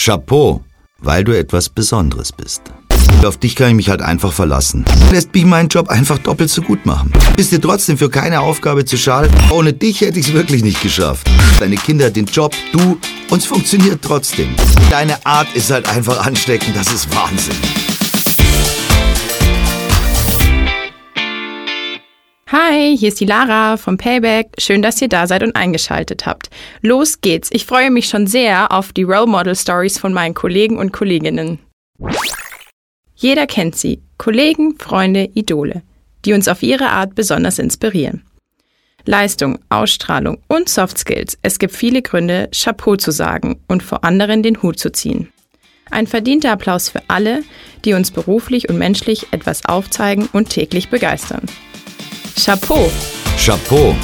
Chapeau, weil du etwas Besonderes bist. Auf dich kann ich mich halt einfach verlassen. Lässt mich meinen Job einfach doppelt so gut machen. Bist dir trotzdem für keine Aufgabe zu schade? Ohne dich hätte ich es wirklich nicht geschafft. Deine Kinder, den Job, du, uns funktioniert trotzdem. Deine Art ist halt einfach ansteckend, das ist Wahnsinn. Hi, hier ist die Lara vom Payback. Schön, dass ihr da seid und eingeschaltet habt. Los geht's. Ich freue mich schon sehr auf die Role Model Stories von meinen Kollegen und Kolleginnen. Jeder kennt sie. Kollegen, Freunde, Idole, die uns auf ihre Art besonders inspirieren. Leistung, Ausstrahlung und Soft Skills. Es gibt viele Gründe, Chapeau zu sagen und vor anderen den Hut zu ziehen. Ein verdienter Applaus für alle, die uns beruflich und menschlich etwas aufzeigen und täglich begeistern. Chapeau. Chapeau.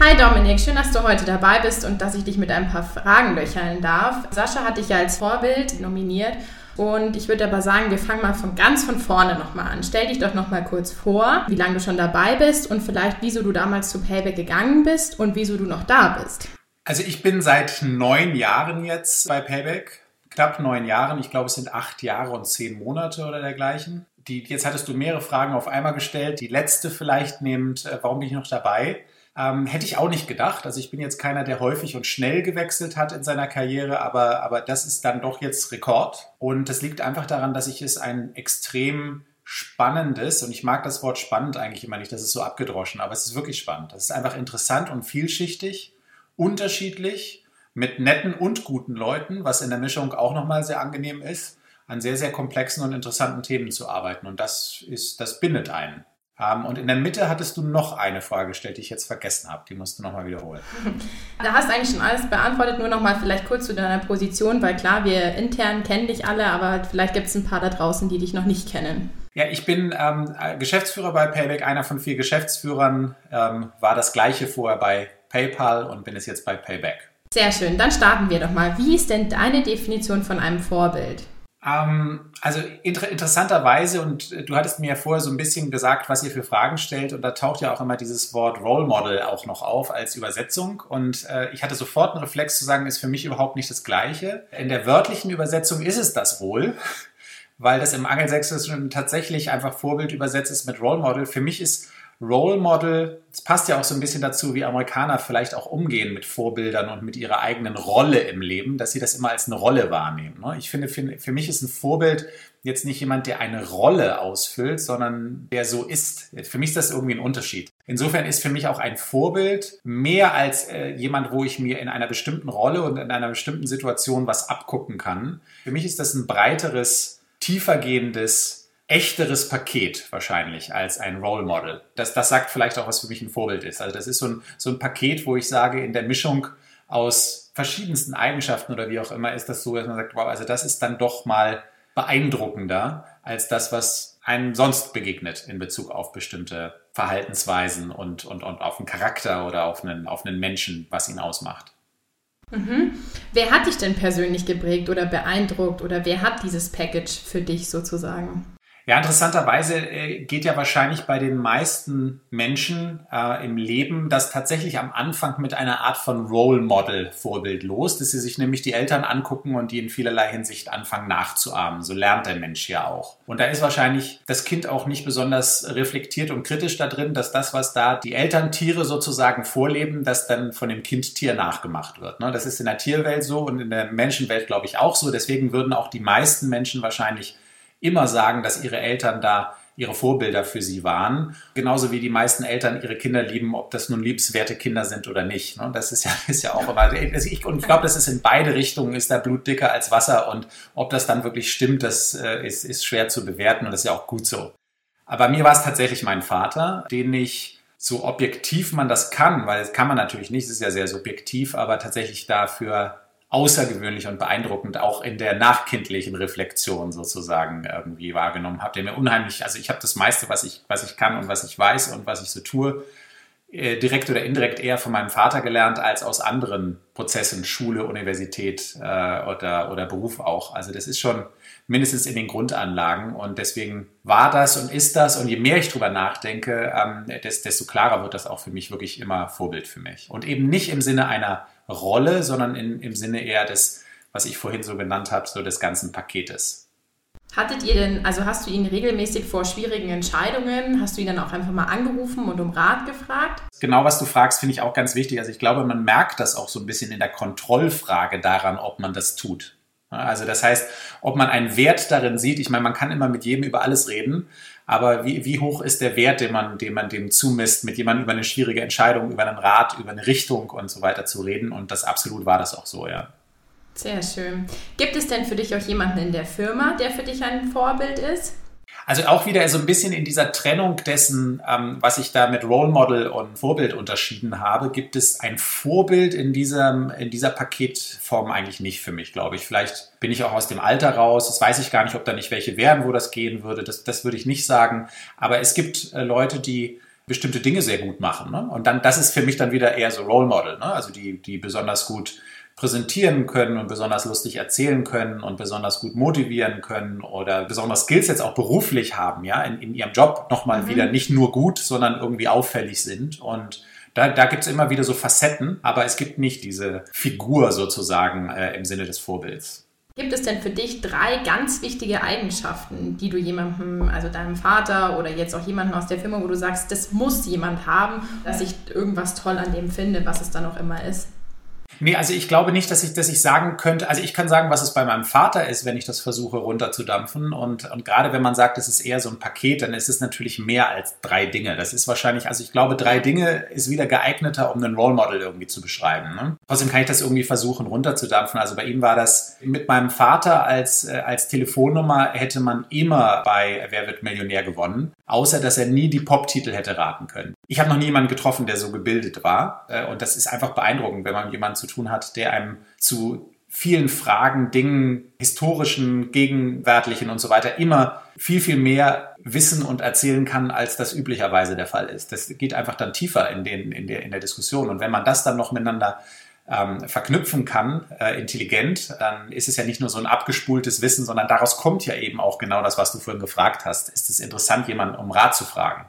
Hi Dominik, schön, dass du heute dabei bist und dass ich dich mit ein paar Fragen löchern darf. Sascha hat dich ja als Vorbild nominiert und ich würde aber sagen, wir fangen mal von ganz von vorne nochmal an. Stell dich doch nochmal kurz vor, wie lange du schon dabei bist und vielleicht wieso du damals zu Payback gegangen bist und wieso du noch da bist. Also ich bin seit neun Jahren jetzt bei Payback, knapp neun Jahren. Ich glaube, es sind acht Jahre und zehn Monate oder dergleichen die, jetzt hattest du mehrere Fragen auf einmal gestellt. Die letzte vielleicht nehmend, äh, warum bin ich noch dabei? Ähm, hätte ich auch nicht gedacht. Also ich bin jetzt keiner, der häufig und schnell gewechselt hat in seiner Karriere, aber, aber das ist dann doch jetzt Rekord. Und das liegt einfach daran, dass ich es ein extrem spannendes, und ich mag das Wort spannend eigentlich immer nicht, das ist so abgedroschen, aber es ist wirklich spannend. Es ist einfach interessant und vielschichtig, unterschiedlich, mit netten und guten Leuten, was in der Mischung auch nochmal sehr angenehm ist an sehr, sehr komplexen und interessanten Themen zu arbeiten. Und das ist, das bindet einen. Ähm, und in der Mitte hattest du noch eine Frage gestellt, die ich jetzt vergessen habe. Die musst du nochmal wiederholen. Da hast du eigentlich schon alles beantwortet. Nur nochmal vielleicht kurz zu deiner Position, weil klar, wir intern kennen dich alle, aber vielleicht gibt es ein paar da draußen, die dich noch nicht kennen. Ja, ich bin ähm, Geschäftsführer bei Payback, einer von vier Geschäftsführern, ähm, war das gleiche vorher bei PayPal und bin es jetzt bei Payback. Sehr schön, dann starten wir doch mal. Wie ist denn deine Definition von einem Vorbild? Ähm, also inter interessanterweise, und äh, du hattest mir ja vorher so ein bisschen gesagt, was ihr für Fragen stellt, und da taucht ja auch immer dieses Wort Role Model auch noch auf als Übersetzung. Und äh, ich hatte sofort einen Reflex zu sagen, ist für mich überhaupt nicht das Gleiche. In der wörtlichen Übersetzung ist es das wohl, weil das im Angelsächsischen tatsächlich einfach Vorbild übersetzt ist mit Role Model. Für mich ist Role Model, es passt ja auch so ein bisschen dazu, wie Amerikaner vielleicht auch umgehen mit Vorbildern und mit ihrer eigenen Rolle im Leben, dass sie das immer als eine Rolle wahrnehmen. Ne? Ich finde, für mich ist ein Vorbild jetzt nicht jemand, der eine Rolle ausfüllt, sondern der so ist. Für mich ist das irgendwie ein Unterschied. Insofern ist für mich auch ein Vorbild mehr als äh, jemand, wo ich mir in einer bestimmten Rolle und in einer bestimmten Situation was abgucken kann. Für mich ist das ein breiteres, tiefergehendes echteres Paket wahrscheinlich als ein Role Model. Das, das sagt vielleicht auch, was für mich ein Vorbild ist. Also das ist so ein, so ein Paket, wo ich sage, in der Mischung aus verschiedensten Eigenschaften oder wie auch immer ist das so, dass man sagt, wow, also das ist dann doch mal beeindruckender als das, was einem sonst begegnet in Bezug auf bestimmte Verhaltensweisen und, und, und auf einen Charakter oder auf einen, auf einen Menschen, was ihn ausmacht. Mhm. Wer hat dich denn persönlich geprägt oder beeindruckt oder wer hat dieses Package für dich sozusagen? Ja, interessanterweise äh, geht ja wahrscheinlich bei den meisten Menschen äh, im Leben das tatsächlich am Anfang mit einer Art von Role Model Vorbild los, dass sie sich nämlich die Eltern angucken und die in vielerlei Hinsicht anfangen nachzuahmen. So lernt der Mensch ja auch. Und da ist wahrscheinlich das Kind auch nicht besonders reflektiert und kritisch da drin, dass das, was da die Elterntiere sozusagen vorleben, das dann von dem Kind Tier nachgemacht wird. Ne? Das ist in der Tierwelt so und in der Menschenwelt, glaube ich, auch so. Deswegen würden auch die meisten Menschen wahrscheinlich immer sagen, dass ihre Eltern da ihre Vorbilder für sie waren. Genauso wie die meisten Eltern ihre Kinder lieben, ob das nun liebenswerte Kinder sind oder nicht. Ne? Das ist ja, ist ja auch immer. Also ich, und ich glaube, das ist in beide Richtungen, ist da Blut dicker als Wasser. Und ob das dann wirklich stimmt, das äh, ist, ist schwer zu bewerten und das ist ja auch gut so. Aber mir war es tatsächlich mein Vater, den ich so objektiv man das kann, weil das kann man natürlich nicht, es ist ja sehr subjektiv, aber tatsächlich dafür außergewöhnlich und beeindruckend auch in der nachkindlichen Reflexion sozusagen irgendwie wahrgenommen habe, der mir unheimlich, also ich habe das meiste, was ich, was ich kann und was ich weiß und was ich so tue, äh, direkt oder indirekt eher von meinem Vater gelernt als aus anderen Prozessen, Schule, Universität äh, oder, oder Beruf auch. Also das ist schon mindestens in den Grundanlagen und deswegen war das und ist das und je mehr ich drüber nachdenke, ähm, desto klarer wird das auch für mich wirklich immer Vorbild für mich. Und eben nicht im Sinne einer Rolle, sondern in, im Sinne eher des, was ich vorhin so genannt habe, so des ganzen Paketes. Hattet ihr denn, also hast du ihn regelmäßig vor schwierigen Entscheidungen, hast du ihn dann auch einfach mal angerufen und um Rat gefragt? Genau, was du fragst, finde ich auch ganz wichtig. Also ich glaube, man merkt das auch so ein bisschen in der Kontrollfrage daran, ob man das tut. Also das heißt, ob man einen Wert darin sieht. Ich meine, man kann immer mit jedem über alles reden, aber wie, wie hoch ist der Wert, den man, den man dem zumisst, mit jemandem über eine schwierige Entscheidung, über einen Rat, über eine Richtung und so weiter zu reden? Und das absolut war das auch so, ja. Sehr schön. Gibt es denn für dich auch jemanden in der Firma, der für dich ein Vorbild ist? Also auch wieder so ein bisschen in dieser Trennung dessen, ähm, was ich da mit Role Model und Vorbild unterschieden habe, gibt es ein Vorbild in, diesem, in dieser Paketform eigentlich nicht für mich, glaube ich. Vielleicht bin ich auch aus dem Alter raus. Das weiß ich gar nicht, ob da nicht welche wären, wo das gehen würde. Das, das würde ich nicht sagen. Aber es gibt äh, Leute, die bestimmte Dinge sehr gut machen. Ne? Und dann, das ist für mich dann wieder eher so Role Model, ne? also die, die besonders gut präsentieren können und besonders lustig erzählen können und besonders gut motivieren können oder besonders Skills jetzt auch beruflich haben, ja, in, in ihrem Job nochmal mhm. wieder nicht nur gut, sondern irgendwie auffällig sind. Und da, da gibt es immer wieder so Facetten, aber es gibt nicht diese Figur sozusagen äh, im Sinne des Vorbilds. Gibt es denn für dich drei ganz wichtige Eigenschaften, die du jemandem, also deinem Vater oder jetzt auch jemandem aus der Firma, wo du sagst, das muss jemand haben, dass ich irgendwas toll an dem finde, was es dann auch immer ist? Nee, also ich glaube nicht, dass ich, dass ich sagen könnte, also ich kann sagen, was es bei meinem Vater ist, wenn ich das versuche runterzudampfen. Und, und gerade wenn man sagt, es ist eher so ein Paket, dann ist es natürlich mehr als drei Dinge. Das ist wahrscheinlich, also ich glaube, drei Dinge ist wieder geeigneter, um einen Role Model irgendwie zu beschreiben. Ne? Trotzdem kann ich das irgendwie versuchen runterzudampfen. Also bei ihm war das mit meinem Vater als, äh, als Telefonnummer hätte man immer bei Wer wird Millionär gewonnen, außer dass er nie die Pop-Titel hätte raten können. Ich habe noch nie jemanden getroffen, der so gebildet war. Äh, und das ist einfach beeindruckend, wenn man jemanden zu tun hat, der einem zu vielen Fragen, Dingen, historischen, gegenwärtigen und so weiter immer viel, viel mehr wissen und erzählen kann, als das üblicherweise der Fall ist. Das geht einfach dann tiefer in, den, in, der, in der Diskussion. Und wenn man das dann noch miteinander ähm, verknüpfen kann, äh, intelligent, dann ist es ja nicht nur so ein abgespultes Wissen, sondern daraus kommt ja eben auch genau das, was du vorhin gefragt hast. Ist es interessant, jemanden um Rat zu fragen?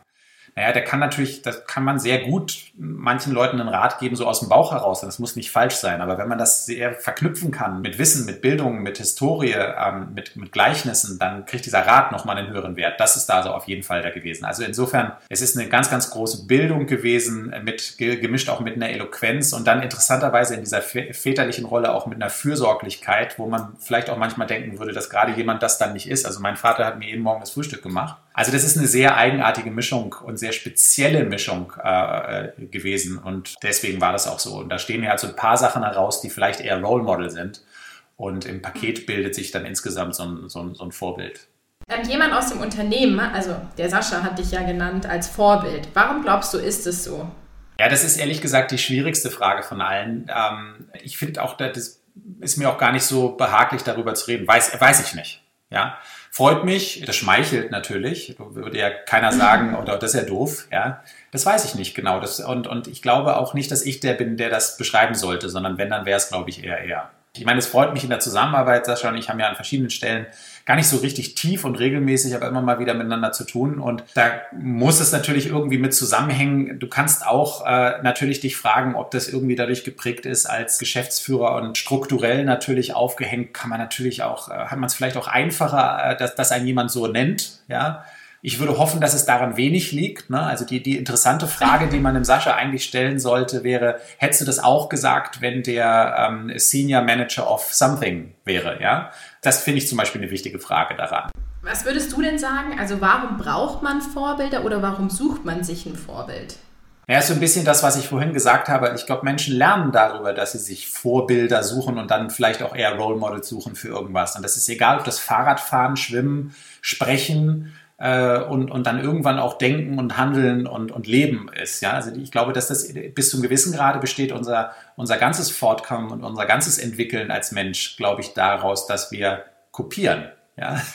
Naja, der kann natürlich, das kann man sehr gut manchen Leuten einen Rat geben, so aus dem Bauch heraus. Das muss nicht falsch sein. Aber wenn man das sehr verknüpfen kann mit Wissen, mit Bildung, mit Historie, ähm, mit, mit Gleichnissen, dann kriegt dieser Rat nochmal einen höheren Wert. Das ist da so auf jeden Fall da gewesen. Also insofern, es ist eine ganz, ganz große Bildung gewesen, mit, gemischt auch mit einer Eloquenz und dann interessanterweise in dieser väterlichen Rolle auch mit einer Fürsorglichkeit, wo man vielleicht auch manchmal denken würde, dass gerade jemand das dann nicht ist. Also mein Vater hat mir jeden Morgen das Frühstück gemacht. Also das ist eine sehr eigenartige Mischung und sehr spezielle Mischung äh, gewesen und deswegen war das auch so. Und da stehen ja halt so ein paar Sachen heraus, die vielleicht eher Role Model sind und im Paket bildet sich dann insgesamt so ein, so ein, so ein Vorbild. Ähm, jemand aus dem Unternehmen, also der Sascha hat dich ja genannt als Vorbild. Warum glaubst du, ist es so? Ja, das ist ehrlich gesagt die schwierigste Frage von allen. Ähm, ich finde auch, das ist mir auch gar nicht so behaglich, darüber zu reden. Weiß, weiß ich nicht. Ja, Freut mich, das schmeichelt natürlich, würde ja keiner sagen, oder das ist ja doof, ja. Das weiß ich nicht genau. Das, und, und ich glaube auch nicht, dass ich der bin, der das beschreiben sollte, sondern wenn, dann wäre es, glaube ich, eher er. Ich meine, es freut mich in der Zusammenarbeit, Sascha und ich haben ja an verschiedenen Stellen gar nicht so richtig tief und regelmäßig, aber immer mal wieder miteinander zu tun. Und da muss es natürlich irgendwie mit zusammenhängen. Du kannst auch äh, natürlich dich fragen, ob das irgendwie dadurch geprägt ist als Geschäftsführer und strukturell natürlich aufgehängt, kann man natürlich auch, äh, hat man es vielleicht auch einfacher, äh, dass, dass ein jemand so nennt, ja. Ich würde hoffen, dass es daran wenig liegt. Ne? Also die, die interessante Frage, die man dem Sascha eigentlich stellen sollte, wäre, hättest du das auch gesagt, wenn der ähm, Senior Manager of Something wäre? Ja? Das finde ich zum Beispiel eine wichtige Frage daran. Was würdest du denn sagen? Also warum braucht man Vorbilder oder warum sucht man sich ein Vorbild? Ja, ist so ein bisschen das, was ich vorhin gesagt habe. Ich glaube, Menschen lernen darüber, dass sie sich Vorbilder suchen und dann vielleicht auch eher Role Models suchen für irgendwas. Und das ist egal, ob das Fahrradfahren, Schwimmen, Sprechen, äh, und, und dann irgendwann auch denken und handeln und, und leben ist. Ja? Also ich glaube, dass das bis zum gewissen Grade besteht unser, unser ganzes Fortkommen und unser ganzes Entwickeln als Mensch, glaube ich, daraus, dass wir kopieren. Ja?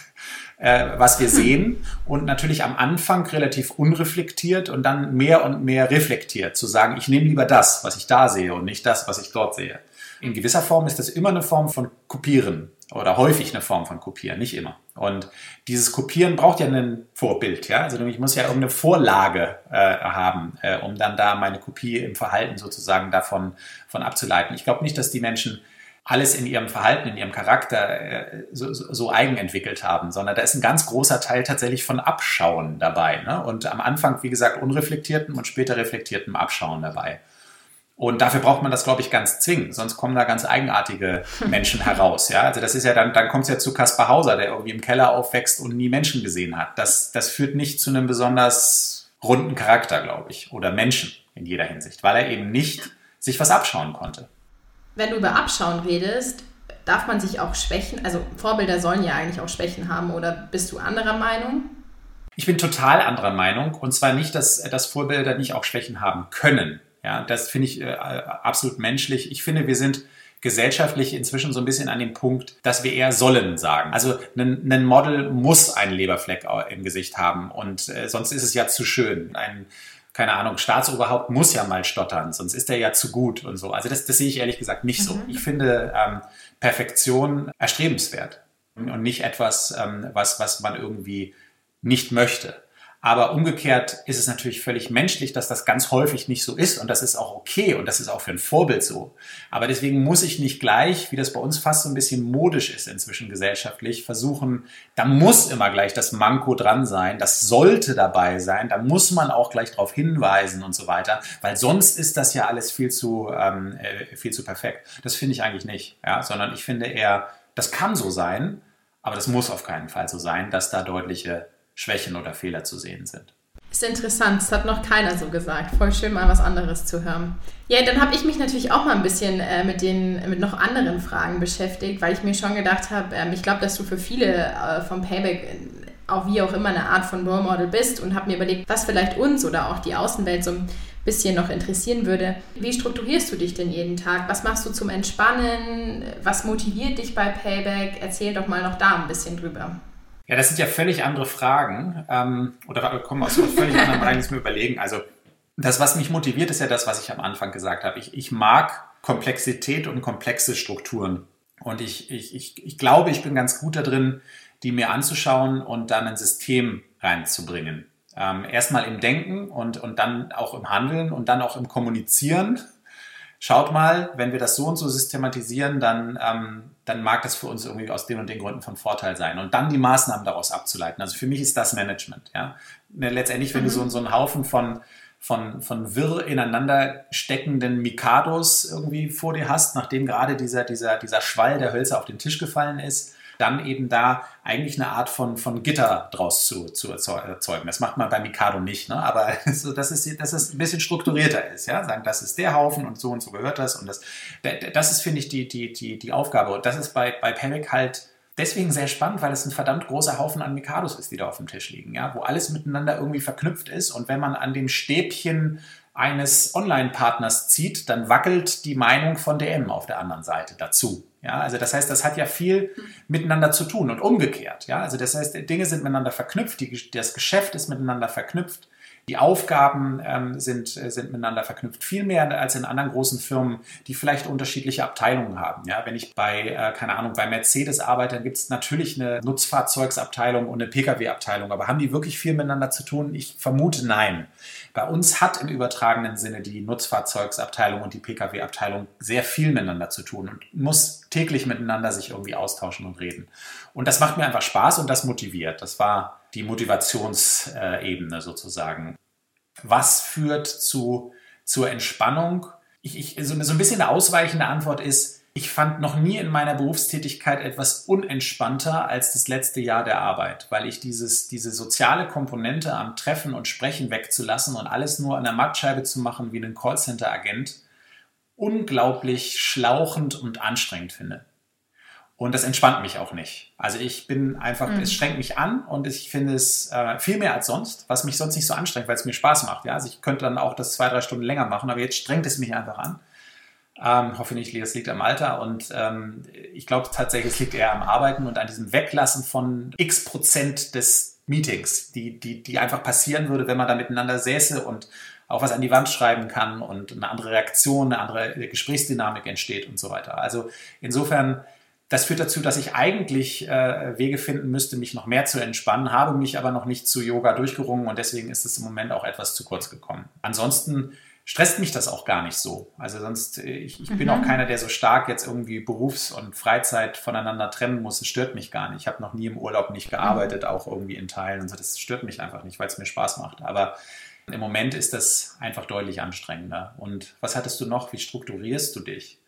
Äh, was wir sehen und natürlich am Anfang relativ unreflektiert und dann mehr und mehr reflektiert, zu sagen, ich nehme lieber das, was ich da sehe und nicht das, was ich dort sehe. In gewisser Form ist das immer eine Form von Kopieren oder häufig eine Form von Kopieren, nicht immer. Und dieses Kopieren braucht ja ein Vorbild, ja. Also ich muss ja irgendeine Vorlage äh, haben, äh, um dann da meine Kopie im Verhalten sozusagen davon von abzuleiten. Ich glaube nicht, dass die Menschen alles in ihrem Verhalten, in ihrem Charakter äh, so, so, eigen entwickelt haben, sondern da ist ein ganz großer Teil tatsächlich von Abschauen dabei. Ne? Und am Anfang, wie gesagt, unreflektierten und später reflektierten Abschauen dabei. Und dafür braucht man das, glaube ich, ganz zwingend. Sonst kommen da ganz eigenartige Menschen heraus. Ja, also das ist ja dann, dann kommt es ja zu Kaspar Hauser, der irgendwie im Keller aufwächst und nie Menschen gesehen hat. Das, das führt nicht zu einem besonders runden Charakter, glaube ich, oder Menschen in jeder Hinsicht, weil er eben nicht sich was abschauen konnte. Wenn du über Abschauen redest, darf man sich auch schwächen? Also Vorbilder sollen ja eigentlich auch Schwächen haben, oder bist du anderer Meinung? Ich bin total anderer Meinung. Und zwar nicht, dass, dass Vorbilder nicht auch Schwächen haben können. Ja, das finde ich äh, absolut menschlich. Ich finde, wir sind gesellschaftlich inzwischen so ein bisschen an dem Punkt, dass wir eher sollen sagen. Also ein, ein Model muss einen Leberfleck im Gesicht haben und äh, sonst ist es ja zu schön. Ein keine Ahnung, Staatsoberhaupt muss ja mal stottern, sonst ist er ja zu gut und so. Also das, das sehe ich ehrlich gesagt nicht mhm. so. Ich finde ähm, Perfektion erstrebenswert und nicht etwas, ähm, was, was man irgendwie nicht möchte. Aber umgekehrt ist es natürlich völlig menschlich, dass das ganz häufig nicht so ist. Und das ist auch okay. Und das ist auch für ein Vorbild so. Aber deswegen muss ich nicht gleich, wie das bei uns fast so ein bisschen modisch ist inzwischen gesellschaftlich, versuchen, da muss immer gleich das Manko dran sein, das sollte dabei sein, da muss man auch gleich darauf hinweisen und so weiter, weil sonst ist das ja alles viel zu, ähm, äh, viel zu perfekt. Das finde ich eigentlich nicht, ja, sondern ich finde eher, das kann so sein, aber das muss auf keinen Fall so sein, dass da deutliche Schwächen oder Fehler zu sehen sind. Ist interessant, das hat noch keiner so gesagt. Voll schön, mal was anderes zu hören. Ja, dann habe ich mich natürlich auch mal ein bisschen äh, mit den mit noch anderen Fragen beschäftigt, weil ich mir schon gedacht habe, ähm, ich glaube, dass du für viele äh, vom Payback äh, auch wie auch immer eine Art von Role Model bist und habe mir überlegt, was vielleicht uns oder auch die Außenwelt so ein bisschen noch interessieren würde. Wie strukturierst du dich denn jeden Tag? Was machst du zum Entspannen? Was motiviert dich bei Payback? Erzähl doch mal noch da ein bisschen drüber. Ja, das sind ja völlig andere Fragen ähm, oder kommen aus völlig anderen Bereichen, die mir überlegen. Also das, was mich motiviert, ist ja das, was ich am Anfang gesagt habe. Ich, ich mag Komplexität und komplexe Strukturen. Und ich, ich, ich, ich glaube, ich bin ganz gut da drin, die mir anzuschauen und dann ein System reinzubringen. Ähm, erstmal im Denken und, und dann auch im Handeln und dann auch im Kommunizieren schaut mal, wenn wir das so und so systematisieren, dann, ähm, dann mag das für uns irgendwie aus den und den Gründen von Vorteil sein. Und dann die Maßnahmen daraus abzuleiten. Also für mich ist das Management. Ja? Ne, letztendlich, wenn mhm. du so, so einen Haufen von, von, von wirr ineinander steckenden Mikados irgendwie vor dir hast, nachdem gerade dieser, dieser, dieser Schwall der Hölzer auf den Tisch gefallen ist, dann eben da eigentlich eine Art von, von Gitter draus zu, zu erzeugen. Das macht man bei Mikado nicht, ne? aber so, dass, es, dass es ein bisschen strukturierter ist. Ja? Sagen, das ist der Haufen und so und so gehört das. Und das, das ist, finde ich, die, die, die, die Aufgabe. Und das ist bei, bei Panic halt deswegen sehr spannend, weil es ein verdammt großer Haufen an Mikados ist, die da auf dem Tisch liegen, ja? wo alles miteinander irgendwie verknüpft ist. Und wenn man an dem Stäbchen eines Online-Partners zieht, dann wackelt die Meinung von DM auf der anderen Seite dazu. Ja, also das heißt, das hat ja viel miteinander zu tun und umgekehrt. Ja, also das heißt, Dinge sind miteinander verknüpft, die, das Geschäft ist miteinander verknüpft. Die Aufgaben ähm, sind, äh, sind miteinander verknüpft, viel mehr als in anderen großen Firmen, die vielleicht unterschiedliche Abteilungen haben. Ja, wenn ich bei, äh, keine Ahnung, bei Mercedes arbeite, dann gibt es natürlich eine Nutzfahrzeugsabteilung und eine Pkw-Abteilung. Aber haben die wirklich viel miteinander zu tun? Ich vermute nein. Bei uns hat im übertragenen Sinne die Nutzfahrzeugsabteilung und die Pkw-Abteilung sehr viel miteinander zu tun und muss täglich miteinander sich irgendwie austauschen und reden. Und das macht mir einfach Spaß und das motiviert. Das war die Motivationsebene sozusagen. Was führt zu, zur Entspannung? Ich, ich, so, ein bisschen eine ausweichende Antwort ist, ich fand noch nie in meiner Berufstätigkeit etwas unentspannter als das letzte Jahr der Arbeit, weil ich dieses, diese soziale Komponente am Treffen und Sprechen wegzulassen und alles nur an der Mattscheibe zu machen wie ein Callcenter-Agent unglaublich schlauchend und anstrengend finde. Und das entspannt mich auch nicht. Also ich bin einfach, mhm. es strengt mich an und ich finde es äh, viel mehr als sonst, was mich sonst nicht so anstrengt, weil es mir Spaß macht. Ja? Also ich könnte dann auch das zwei, drei Stunden länger machen, aber jetzt strengt es mich einfach an. Ähm, hoffe nicht, das liegt am Alter und ähm, ich glaube tatsächlich, es liegt eher am Arbeiten und an diesem Weglassen von x Prozent des Meetings, die, die, die einfach passieren würde, wenn man da miteinander säße und auch was an die Wand schreiben kann und eine andere Reaktion, eine andere Gesprächsdynamik entsteht und so weiter. Also insofern das führt dazu, dass ich eigentlich äh, Wege finden müsste, mich noch mehr zu entspannen, habe mich aber noch nicht zu Yoga durchgerungen und deswegen ist es im Moment auch etwas zu kurz gekommen. Ansonsten stresst mich das auch gar nicht so. Also sonst, äh, ich, ich mhm. bin auch keiner, der so stark jetzt irgendwie Berufs- und Freizeit voneinander trennen muss. Es stört mich gar nicht. Ich habe noch nie im Urlaub nicht gearbeitet, mhm. auch irgendwie in Teilen und so. Das stört mich einfach nicht, weil es mir Spaß macht. Aber im Moment ist das einfach deutlich anstrengender. Und was hattest du noch? Wie strukturierst du dich?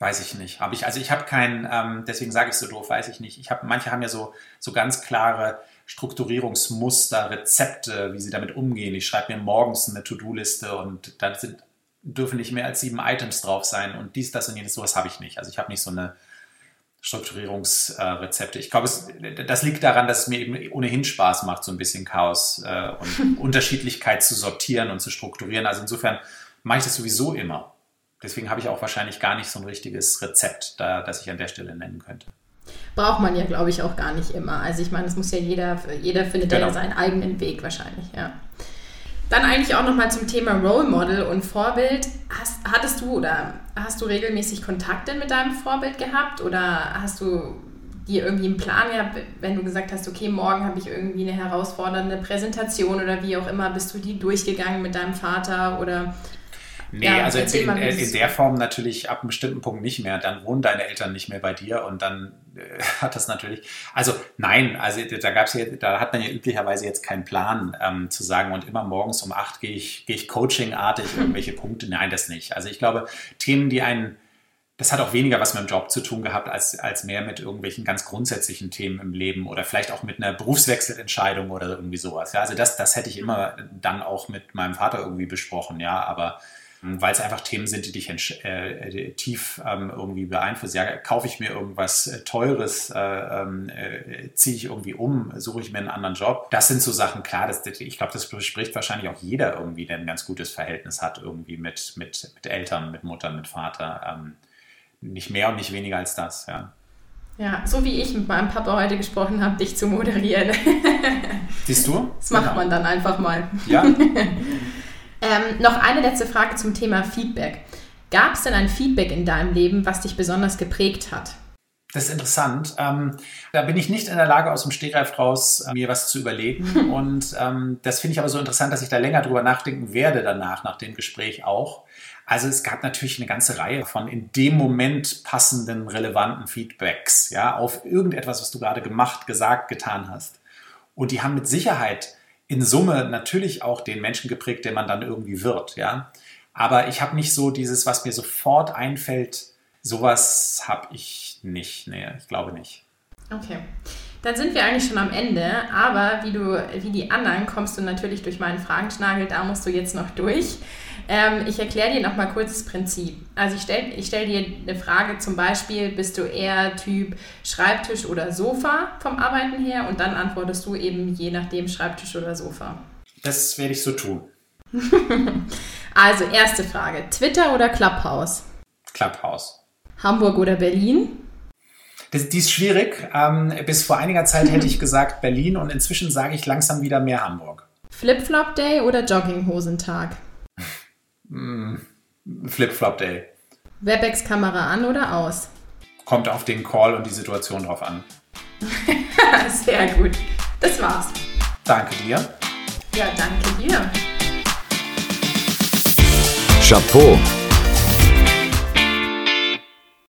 Weiß ich nicht. Habe ich, also ich habe keinen, ähm, deswegen sage ich so doof, weiß ich nicht. Ich habe, manche haben ja so, so ganz klare Strukturierungsmuster, Rezepte, wie sie damit umgehen. Ich schreibe mir morgens eine To-Do-Liste und da sind, dürfen nicht mehr als sieben Items drauf sein und dies, das und jenes, sowas habe ich nicht. Also ich habe nicht so eine Strukturierungsrezepte. ich glaube, das liegt daran, dass es mir eben ohnehin Spaß macht, so ein bisschen Chaos äh, und Unterschiedlichkeit zu sortieren und zu strukturieren. Also insofern mache ich das sowieso immer. Deswegen habe ich auch wahrscheinlich gar nicht so ein richtiges Rezept, da, das ich an der Stelle nennen könnte. Braucht man ja, glaube ich, auch gar nicht immer. Also ich meine, es muss ja jeder, jeder findet genau. ja seinen eigenen Weg wahrscheinlich, ja. Dann eigentlich auch nochmal zum Thema Role Model und Vorbild. Hast, hattest du oder hast du regelmäßig Kontakte mit deinem Vorbild gehabt oder hast du dir irgendwie einen Plan gehabt, wenn du gesagt hast, okay, morgen habe ich irgendwie eine herausfordernde Präsentation oder wie auch immer, bist du die durchgegangen mit deinem Vater oder Nee, ja, also in, in, in, der Form natürlich ab einem bestimmten Punkt nicht mehr. Dann wohnen deine Eltern nicht mehr bei dir und dann äh, hat das natürlich. Also nein, also da gab's ja, da hat man ja üblicherweise jetzt keinen Plan ähm, zu sagen und immer morgens um acht gehe ich, gehe ich coachingartig irgendwelche Punkte. Nein, das nicht. Also ich glaube, Themen, die einen das hat auch weniger was mit dem Job zu tun gehabt, als, als mehr mit irgendwelchen ganz grundsätzlichen Themen im Leben oder vielleicht auch mit einer Berufswechselentscheidung oder irgendwie sowas. Ja, also das, das hätte ich immer dann auch mit meinem Vater irgendwie besprochen, ja, aber weil es einfach Themen sind, die dich äh, tief ähm, irgendwie beeinflussen. Ja, kaufe ich mir irgendwas äh, Teures, äh, ähm, äh, ziehe ich irgendwie um, suche ich mir einen anderen Job. Das sind so Sachen, klar, das, ich glaube, das bespricht wahrscheinlich auch jeder irgendwie, der ein ganz gutes Verhältnis hat irgendwie mit, mit, mit Eltern, mit Mutter, mit Vater. Ähm, nicht mehr und nicht weniger als das, ja. Ja, so wie ich mit meinem Papa heute gesprochen habe, dich zu moderieren. Siehst du? Das macht genau. man dann einfach mal. Ja. Ähm, noch eine letzte Frage zum Thema Feedback. Gab es denn ein Feedback in deinem Leben, was dich besonders geprägt hat? Das ist interessant. Ähm, da bin ich nicht in der Lage, aus dem Stegreif raus äh, mir was zu überlegen. Und ähm, das finde ich aber so interessant, dass ich da länger drüber nachdenken werde danach, nach dem Gespräch auch. Also es gab natürlich eine ganze Reihe von in dem Moment passenden, relevanten Feedbacks, ja, auf irgendetwas, was du gerade gemacht, gesagt, getan hast. Und die haben mit Sicherheit in Summe natürlich auch den Menschen geprägt, der man dann irgendwie wird, ja. Aber ich habe nicht so dieses, was mir sofort einfällt, sowas habe ich nicht. Nee, ich glaube nicht. Okay. Dann sind wir eigentlich schon am Ende, aber wie du, wie die anderen, kommst du natürlich durch meinen Fragenschnagel, da musst du jetzt noch durch. Ähm, ich erkläre dir noch mal kurz das Prinzip. Also ich stelle ich stell dir eine Frage, zum Beispiel, bist du eher Typ Schreibtisch oder Sofa vom Arbeiten her? Und dann antwortest du eben je nachdem Schreibtisch oder Sofa. Das werde ich so tun. also erste Frage, Twitter oder Clubhouse? Clubhouse. Hamburg oder Berlin? Das, die ist schwierig. Ähm, bis vor einiger Zeit hätte ich gesagt Berlin und inzwischen sage ich langsam wieder mehr Hamburg. Flip-Flop Day oder Jogginghosentag? Mm, Flip-Flop Day. Webex-Kamera an oder aus? Kommt auf den Call und die Situation drauf an. Sehr gut. Das war's. Danke dir. Ja, danke dir. Chapeau.